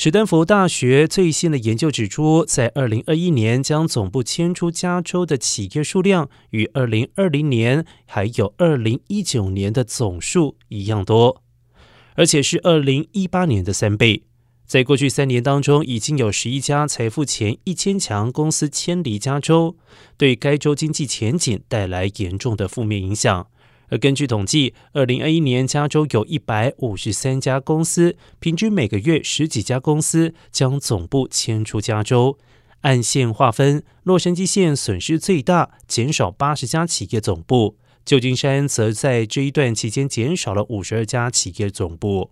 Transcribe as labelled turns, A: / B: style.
A: 史丹福大学最新的研究指出，在二零二一年将总部迁出加州的企业数量与二零二零年还有二零一九年的总数一样多，而且是二零一八年的三倍。在过去三年当中，已经有十一家财富前一千强公司迁离加州，对该州经济前景带来严重的负面影响。而根据统计，二零二一年加州有一百五十三家公司，平均每个月十几家公司将总部迁出加州。按县划分，洛杉矶县损失最大，减少八十家企业总部；旧金山则在这一段期间减少了五十二家企业总部。